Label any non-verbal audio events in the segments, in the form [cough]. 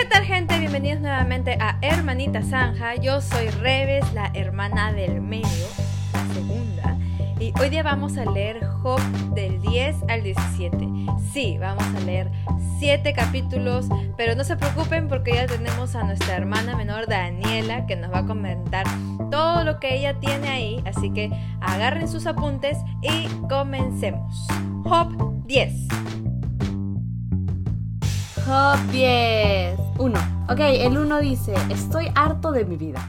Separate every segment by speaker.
Speaker 1: ¿Qué tal gente? Bienvenidos nuevamente a Hermanita Zanja. Yo soy Reves, la hermana del medio, la segunda. Y hoy día vamos a leer Job del 10 al 17. Sí, vamos a leer 7 capítulos, pero no se preocupen porque ya tenemos a nuestra hermana menor Daniela que nos va a comentar todo lo que ella tiene ahí. Así que agarren sus apuntes y comencemos. Job 10.
Speaker 2: Job 10. 1. Ok, el 1 dice, estoy harto de mi vida.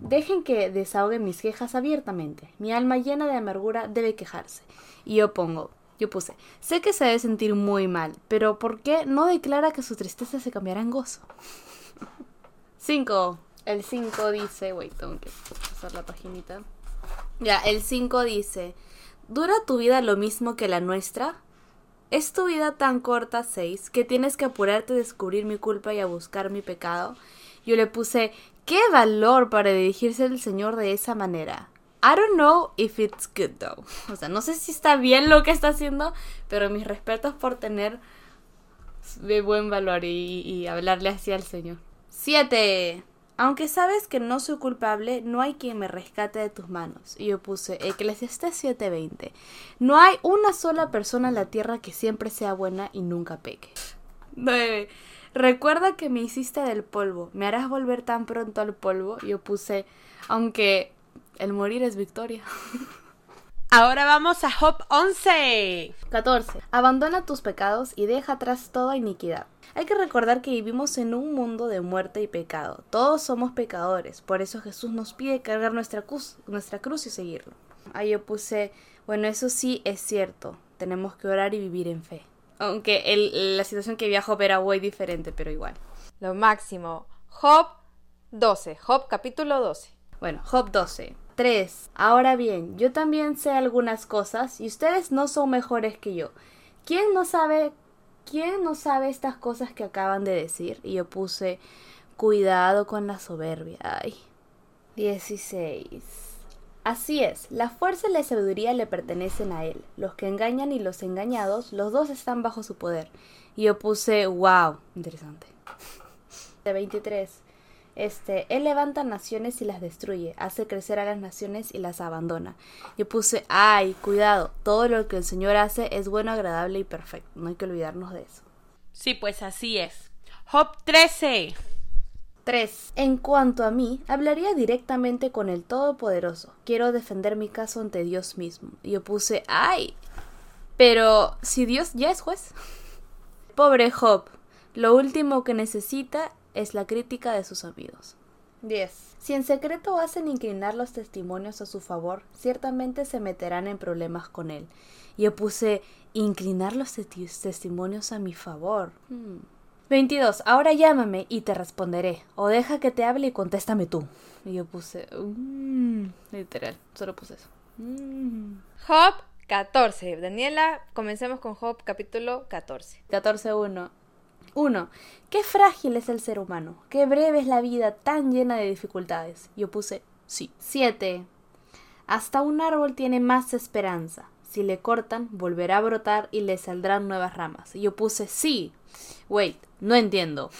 Speaker 2: Dejen que desahogue mis quejas abiertamente. Mi alma llena de amargura debe quejarse. Y yo pongo, yo puse, sé que se debe sentir muy mal, pero ¿por qué no declara que su tristeza se cambiará en gozo? [laughs] 5. El 5 dice, wait, tengo que pasar la paginita. Ya, el 5 dice, ¿dura tu vida lo mismo que la nuestra? ¿Es tu vida tan corta, 6, que tienes que apurarte a descubrir mi culpa y a buscar mi pecado? Yo le puse, qué valor para dirigirse al Señor de esa manera. I don't know if it's good though. [laughs] O sea, no sé si está bien lo que está haciendo, pero mis respetos por tener de buen valor y, y hablarle así al Señor. 7. Aunque sabes que no soy culpable, no hay quien me rescate de tus manos. Y yo puse Eclesiastes 7:20. No hay una sola persona en la tierra que siempre sea buena y nunca peque. 9. Recuerda que me hiciste del polvo. ¿Me harás volver tan pronto al polvo? Yo puse, aunque el morir es victoria. [laughs]
Speaker 3: Ahora vamos a Job 11.
Speaker 2: 14. Abandona tus pecados y deja atrás toda iniquidad. Hay que recordar que vivimos en un mundo de muerte y pecado. Todos somos pecadores, por eso Jesús nos pide cargar nuestra cruz, nuestra cruz y seguirlo. Ahí yo puse, bueno, eso sí es cierto, tenemos que orar y vivir en fe. Aunque el, la situación que viajó era muy diferente, pero igual.
Speaker 1: Lo máximo. Job 12. Job capítulo 12.
Speaker 2: Bueno, Job 12. 3. Ahora bien, yo también sé algunas cosas y ustedes no son mejores que yo. ¿Quién no sabe quién no sabe estas cosas que acaban de decir? Y yo puse cuidado con la soberbia. Ay. 16. Así es, la fuerza y la sabiduría le pertenecen a él. Los que engañan y los engañados, los dos están bajo su poder. Y yo puse, wow, interesante. [laughs] 23. Este, él levanta naciones y las destruye, hace crecer a las naciones y las abandona. Yo puse, ay, cuidado, todo lo que el Señor hace es bueno, agradable y perfecto. No hay que olvidarnos de eso.
Speaker 3: Sí, pues así es. Job 13.
Speaker 2: 3. En cuanto a mí, hablaría directamente con el Todopoderoso. Quiero defender mi caso ante Dios mismo. Yo puse, ay, pero si Dios ya es juez. [laughs] Pobre Job, lo último que necesita es la crítica de sus amigos. 10. Si en secreto hacen inclinar los testimonios a su favor, ciertamente se meterán en problemas con él. Y yo puse inclinar los testimonios a mi favor. Hmm. 22. Ahora llámame y te responderé. O deja que te hable y contéstame tú. Y yo puse. Mm, literal, solo puse eso.
Speaker 1: Mm. Job 14. Daniela, comencemos con Job capítulo 14.
Speaker 2: 14.1. 1. Qué frágil es el ser humano, qué breve es la vida tan llena de dificultades. Yo puse sí. 7. Hasta un árbol tiene más esperanza. Si le cortan, volverá a brotar y le saldrán nuevas ramas. Yo puse sí. Wait, no entiendo.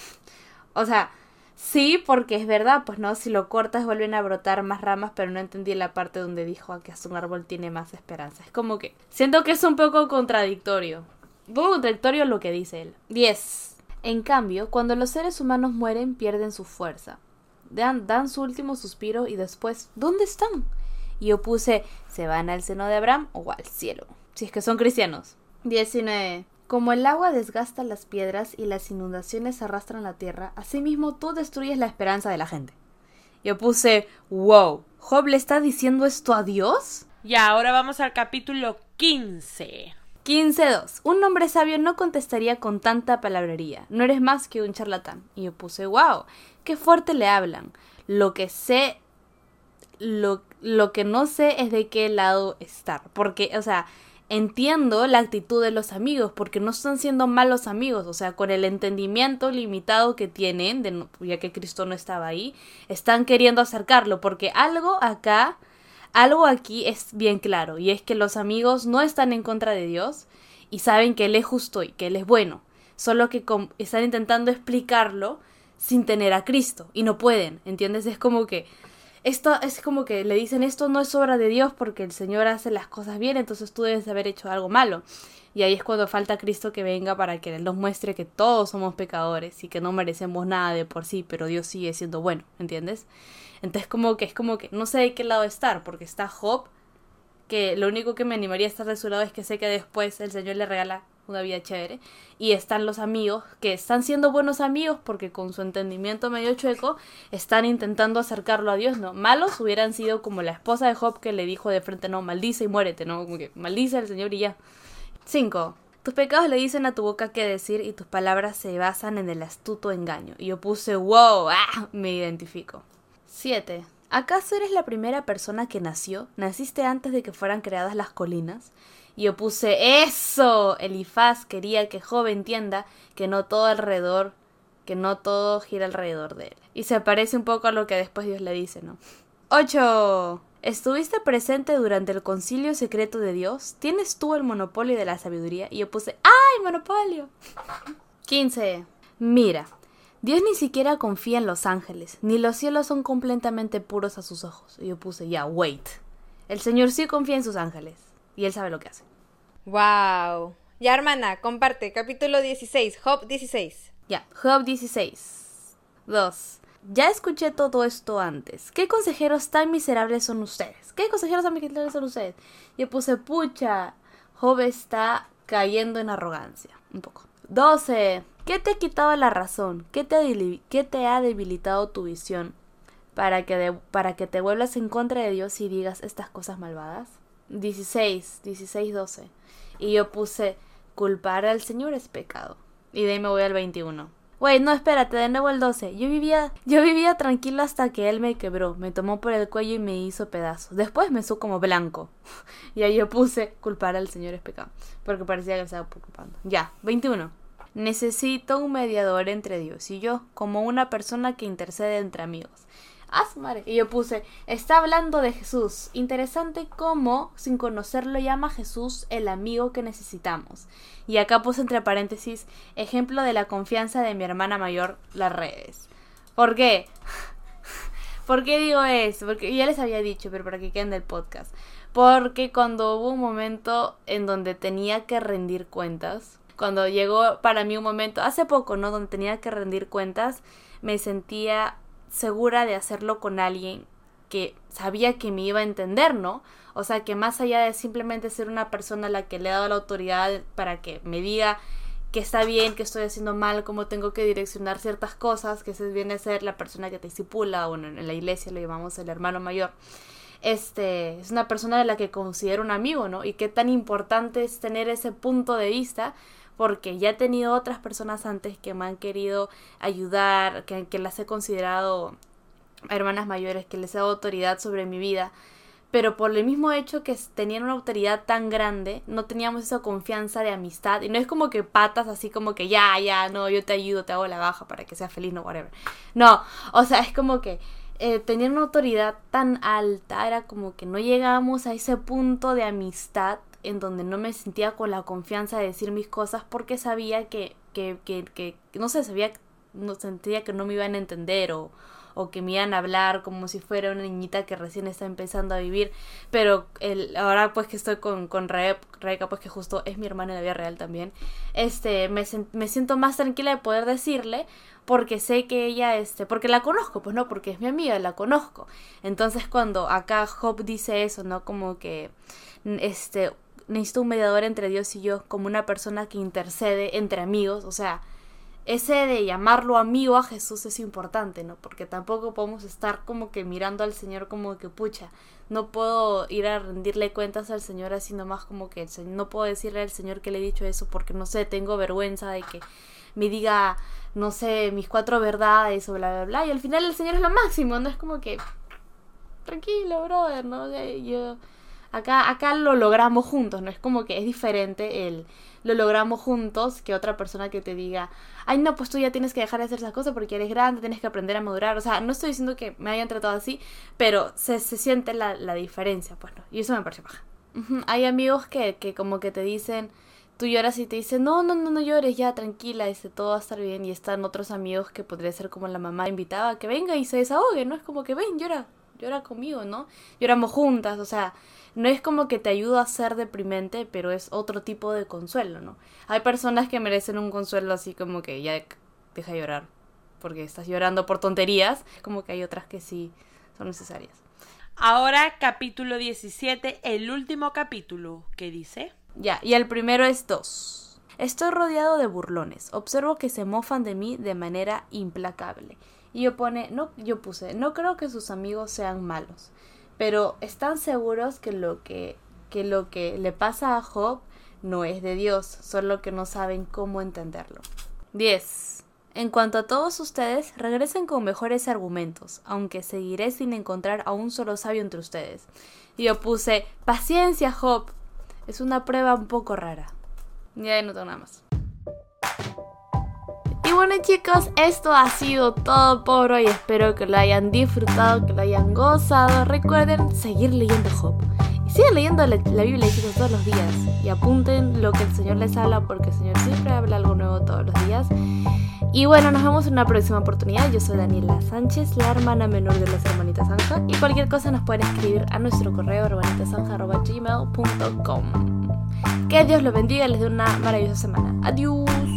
Speaker 2: O sea, sí, porque es verdad, pues no, si lo cortas vuelven a brotar más ramas, pero no entendí la parte donde dijo que hasta un árbol tiene más esperanza. Es como que siento que es un poco contradictorio. Un poco contradictorio lo que dice él. 10. En cambio, cuando los seres humanos mueren, pierden su fuerza. Dan, dan su último suspiro y después, ¿dónde están? Y yo puse, ¿se van al seno de Abraham o al cielo? Si es que son cristianos. 19. Como el agua desgasta las piedras y las inundaciones arrastran la tierra, asimismo tú destruyes la esperanza de la gente. Yo puse, wow, ¿Job le está diciendo esto a Dios?
Speaker 3: Y ahora vamos al capítulo 15.
Speaker 2: 15.2. Un hombre sabio no contestaría con tanta palabrería. No eres más que un charlatán. Y yo puse, wow, qué fuerte le hablan. Lo que sé, lo, lo que no sé es de qué lado estar. Porque, o sea, entiendo la actitud de los amigos, porque no están siendo malos amigos, o sea, con el entendimiento limitado que tienen, de, ya que Cristo no estaba ahí, están queriendo acercarlo, porque algo acá algo aquí es bien claro, y es que los amigos no están en contra de Dios y saben que Él es justo y que Él es bueno, solo que están intentando explicarlo sin tener a Cristo y no pueden, ¿entiendes? Es como que esto es como que le dicen esto no es obra de Dios porque el Señor hace las cosas bien, entonces tú debes haber hecho algo malo. Y ahí es cuando falta Cristo que venga para que Él nos muestre que todos somos pecadores y que no merecemos nada de por sí, pero Dios sigue siendo bueno, ¿entiendes? Entonces como que es como que no sé de qué lado estar, porque está Job, que lo único que me animaría a estar de su lado es que sé que después el Señor le regala una vida chévere. Y están los amigos que están siendo buenos amigos porque con su entendimiento medio chueco están intentando acercarlo a Dios, ¿no? Malos hubieran sido como la esposa de Job que le dijo de frente, no, maldice y muérete, ¿no? Como que maldice al Señor y ya. 5. Tus pecados le dicen a tu boca qué decir y tus palabras se basan en el astuto engaño. Y yo puse, wow, ah, me identifico. 7. ¿Acaso eres la primera persona que nació? ¿Naciste antes de que fueran creadas las colinas? Y yo puse eso. Elifaz quería que Job entienda que no todo alrededor, que no todo gira alrededor de él. Y se parece un poco a lo que después Dios le dice, ¿no? 8. ¿Estuviste presente durante el concilio secreto de Dios? ¿Tienes tú el monopolio de la sabiduría? Y yo puse, ¡ay, monopolio! 15. Mira, Dios ni siquiera confía en los ángeles, ni los cielos son completamente puros a sus ojos. Y yo puse, ya, wait. El Señor sí confía en sus ángeles, y Él sabe lo que hace.
Speaker 1: Wow. Ya, hermana, comparte. Capítulo 16, Job 16.
Speaker 2: Ya, Job 16. 2. Ya escuché todo esto antes. ¿Qué consejeros tan miserables son ustedes? ¿Qué consejeros tan miserables son ustedes? Yo puse, pucha, Job está cayendo en arrogancia. Un poco. 12. ¿Qué te ha quitado la razón? ¿Qué te ha, debilitado tu visión? Para que, para que te vuelvas en contra de Dios y digas estas cosas malvadas. 16, 16, 12. Y yo puse, culpar al Señor es pecado. Y de ahí me voy al 21. Wey, no, espérate, de nuevo el 12. Yo vivía, yo vivía tranquilo hasta que él me quebró, me tomó por el cuello y me hizo pedazos. Después me supo como blanco. [laughs] y ahí yo puse, culpar al Señor es. Porque parecía que estaba preocupando. Ya, 21. Necesito un mediador entre Dios y yo, como una persona que intercede entre amigos. Y yo puse, está hablando de Jesús. Interesante cómo, sin conocerlo, llama Jesús el amigo que necesitamos. Y acá puse entre paréntesis, ejemplo de la confianza de mi hermana mayor, las redes. ¿Por qué? [laughs] ¿Por qué digo eso? Porque ya les había dicho, pero para que queden del podcast. Porque cuando hubo un momento en donde tenía que rendir cuentas, cuando llegó para mí un momento, hace poco, ¿no? Donde tenía que rendir cuentas, me sentía segura de hacerlo con alguien que sabía que me iba a entender, ¿no? O sea, que más allá de simplemente ser una persona a la que le he dado la autoridad para que me diga que está bien, que estoy haciendo mal, cómo tengo que direccionar ciertas cosas, que se viene a ser la persona que te disipula, bueno, en la iglesia lo llamamos el hermano mayor. Este, es una persona de la que considero un amigo, ¿no? Y qué tan importante es tener ese punto de vista porque ya he tenido otras personas antes que me han querido ayudar, que, que las he considerado hermanas mayores, que les he dado autoridad sobre mi vida, pero por el mismo hecho que tenían una autoridad tan grande, no teníamos esa confianza de amistad, y no es como que patas así como que ya, ya, no, yo te ayudo, te hago la baja para que seas feliz, no, whatever. No, o sea, es como que eh, tenían una autoridad tan alta, era como que no llegábamos a ese punto de amistad en donde no me sentía con la confianza de decir mis cosas porque sabía que, que, que, que no sé, sabía, no sentía que no me iban a entender o, o que me iban a hablar como si fuera una niñita que recién está empezando a vivir. Pero ahora pues que estoy con, con Rebeca, pues que justo es mi hermana en la vida real también, este, me, me siento más tranquila de poder decirle porque sé que ella, este, porque la conozco, pues no, porque es mi amiga, la conozco. Entonces cuando acá Job dice eso, ¿no? Como que, este, necesito un mediador entre Dios y yo, como una persona que intercede entre amigos, o sea, ese de llamarlo amigo a Jesús es importante, ¿no? Porque tampoco podemos estar como que mirando al Señor como que, pucha, no puedo ir a rendirle cuentas al Señor así nomás como que no puedo decirle al Señor que le he dicho eso porque no sé, tengo vergüenza de que me diga, no sé, mis cuatro verdades o bla, bla, bla. Y al final el Señor es lo máximo, no es como que, tranquilo, brother, ¿no? Yo Acá, acá lo logramos juntos, no es como que es diferente el lo logramos juntos que otra persona que te diga, ay no, pues tú ya tienes que dejar de hacer esas cosas porque eres grande, tienes que aprender a madurar. O sea, no estoy diciendo que me hayan tratado así, pero se, se siente la, la diferencia, pues no. Y eso me parece baja. Hay amigos que, que como que te dicen, tú lloras y te dice, no, no, no, no llores, ya, tranquila, dice, todo va a estar bien. Y están otros amigos que podría ser como la mamá invitaba que venga y se desahogue, ¿no? Es como que ven, llora, llora conmigo, ¿no? Lloramos juntas, o sea, no es como que te ayuda a ser deprimente, pero es otro tipo de consuelo, ¿no? Hay personas que merecen un consuelo así como que ya deja llorar, porque estás llorando por tonterías, como que hay otras que sí son necesarias.
Speaker 3: Ahora capítulo 17, el último capítulo, ¿qué dice?
Speaker 2: Ya, y el primero es dos. Estoy rodeado de burlones. Observo que se mofan de mí de manera implacable. Y yo pone, no, yo puse, no creo que sus amigos sean malos, pero están seguros que lo que, que lo que le pasa a Job no es de Dios, solo que no saben cómo entenderlo. 10. En cuanto a todos ustedes, regresen con mejores argumentos, aunque seguiré sin encontrar a un solo sabio entre ustedes. Y yo puse, paciencia, Job, es una prueba un poco rara. Ya no tengo nada más. Bueno chicos, esto ha sido todo por hoy. Espero que lo hayan disfrutado, que lo hayan gozado. Recuerden seguir leyendo Job. Y sigan leyendo la, Biblia chicos todos los días. Y apunten lo que el Señor les habla porque el Señor siempre habla algo nuevo todos los días. Y bueno, nos vemos en una próxima oportunidad. Yo soy Daniela Sánchez, la hermana menor de las hermanitas Zanja. Y cualquier cosa nos pueden escribir a nuestro correo hermanitasanja.gmail.com Que Dios los bendiga y les dé una maravillosa semana. Adiós.